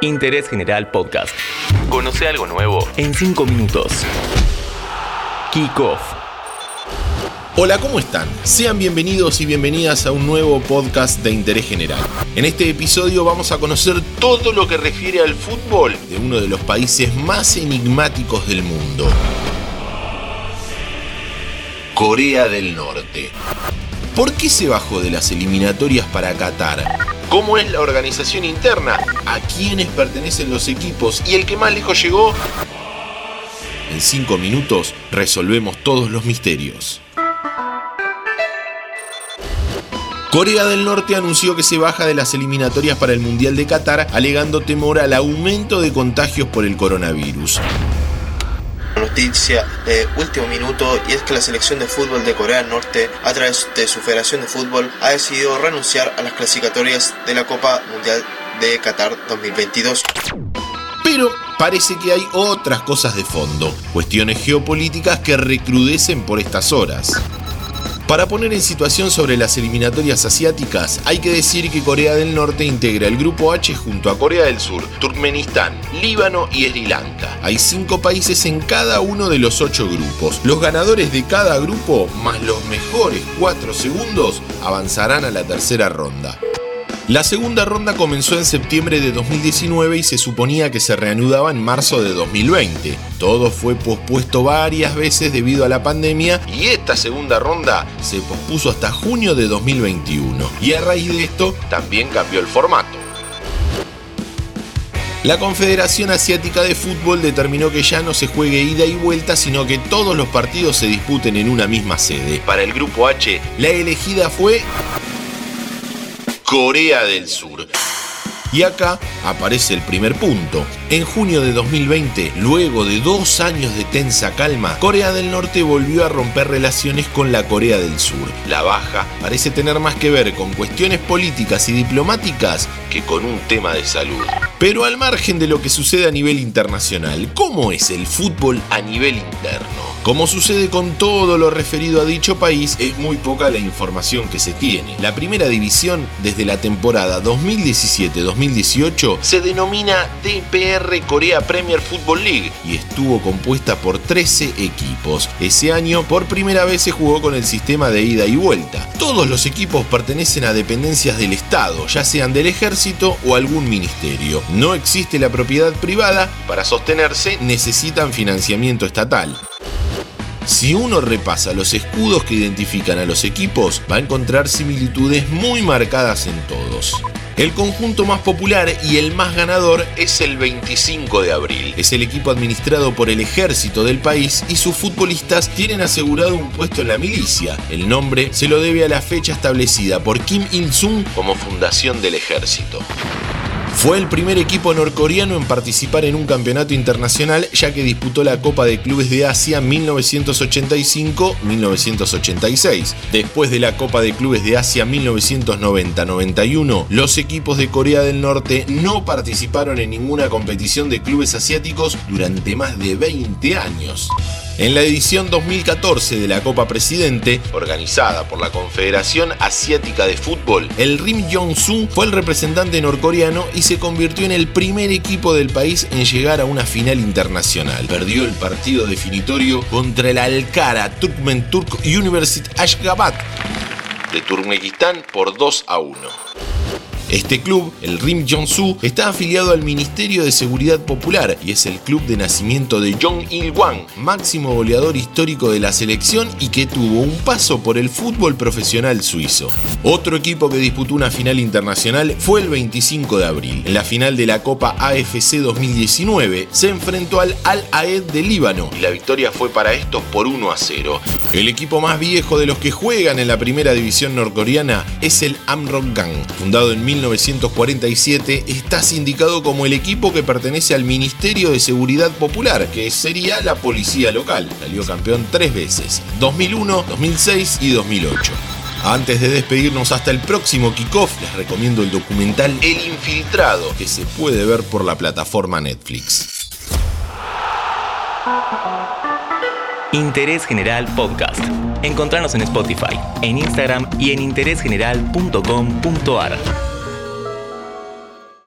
Interés General Podcast. Conoce algo nuevo en 5 minutos. Kick Off. Hola, ¿cómo están? Sean bienvenidos y bienvenidas a un nuevo podcast de interés general. En este episodio vamos a conocer todo lo que refiere al fútbol de uno de los países más enigmáticos del mundo. Corea del Norte. ¿Por qué se bajó de las eliminatorias para Qatar? ¿Cómo es la organización interna? ¿A quiénes pertenecen los equipos? ¿Y el que más lejos llegó? En 5 minutos resolvemos todos los misterios. Corea del Norte anunció que se baja de las eliminatorias para el Mundial de Qatar alegando temor al aumento de contagios por el coronavirus noticia de último minuto y es que la selección de fútbol de Corea del Norte, a través de su Federación de Fútbol, ha decidido renunciar a las clasificatorias de la Copa Mundial de Qatar 2022. Pero parece que hay otras cosas de fondo, cuestiones geopolíticas que recrudecen por estas horas. Para poner en situación sobre las eliminatorias asiáticas, hay que decir que Corea del Norte integra el Grupo H junto a Corea del Sur, Turkmenistán, Líbano y Sri Lanka. Hay cinco países en cada uno de los ocho grupos. Los ganadores de cada grupo, más los mejores cuatro segundos, avanzarán a la tercera ronda. La segunda ronda comenzó en septiembre de 2019 y se suponía que se reanudaba en marzo de 2020. Todo fue pospuesto varias veces debido a la pandemia y esta segunda ronda se pospuso hasta junio de 2021. Y a raíz de esto también cambió el formato. La Confederación Asiática de Fútbol determinó que ya no se juegue ida y vuelta, sino que todos los partidos se disputen en una misma sede. Para el Grupo H, la elegida fue Corea del Sur. Y acá aparece el primer punto. En junio de 2020, luego de dos años de tensa calma, Corea del Norte volvió a romper relaciones con la Corea del Sur. La baja parece tener más que ver con cuestiones políticas y diplomáticas que con un tema de salud. Pero al margen de lo que sucede a nivel internacional, ¿cómo es el fútbol a nivel interno? Como sucede con todo lo referido a dicho país, es muy poca la información que se tiene. La primera división, desde la temporada 2017-2018, se denomina DPR Corea Premier Football League y estuvo compuesta por 13 equipos. Ese año, por primera vez se jugó con el sistema de ida y vuelta. Todos los equipos pertenecen a dependencias del Estado, ya sean del ejército o algún ministerio. No existe la propiedad privada, para sostenerse necesitan financiamiento estatal. Si uno repasa los escudos que identifican a los equipos, va a encontrar similitudes muy marcadas en todos. El conjunto más popular y el más ganador es el 25 de abril. Es el equipo administrado por el ejército del país y sus futbolistas tienen asegurado un puesto en la milicia. El nombre se lo debe a la fecha establecida por Kim Il-sung como fundación del ejército. Fue el primer equipo norcoreano en participar en un campeonato internacional ya que disputó la Copa de Clubes de Asia 1985-1986. Después de la Copa de Clubes de Asia 1990-91, los equipos de Corea del Norte no participaron en ninguna competición de clubes asiáticos durante más de 20 años. En la edición 2014 de la Copa Presidente, organizada por la Confederación Asiática de Fútbol, el Rim Jong-soo fue el representante norcoreano y se convirtió en el primer equipo del país en llegar a una final internacional. Perdió el partido definitorio contra el Alcara Turkmen Turk University Ashgabat de Turkmenistán por 2 a 1. Este club, el Rim Jong-soo, está afiliado al Ministerio de Seguridad Popular y es el club de nacimiento de Jong Il-wang, máximo goleador histórico de la selección y que tuvo un paso por el fútbol profesional suizo. Otro equipo que disputó una final internacional fue el 25 de abril. En la final de la Copa AFC 2019 se enfrentó al Al Aed de Líbano y la victoria fue para estos por 1 a 0. El equipo más viejo de los que juegan en la primera división norcoreana es el Amrock Gang, fundado en 1947, está sindicado como el equipo que pertenece al Ministerio de Seguridad Popular, que sería la policía local. Salió campeón tres veces, 2001, 2006 y 2008. Antes de despedirnos hasta el próximo kickoff, les recomiendo el documental El Infiltrado, que se puede ver por la plataforma Netflix. Interés General Podcast. Encontrarnos en Spotify, en Instagram y en interésgeneral.com.ar.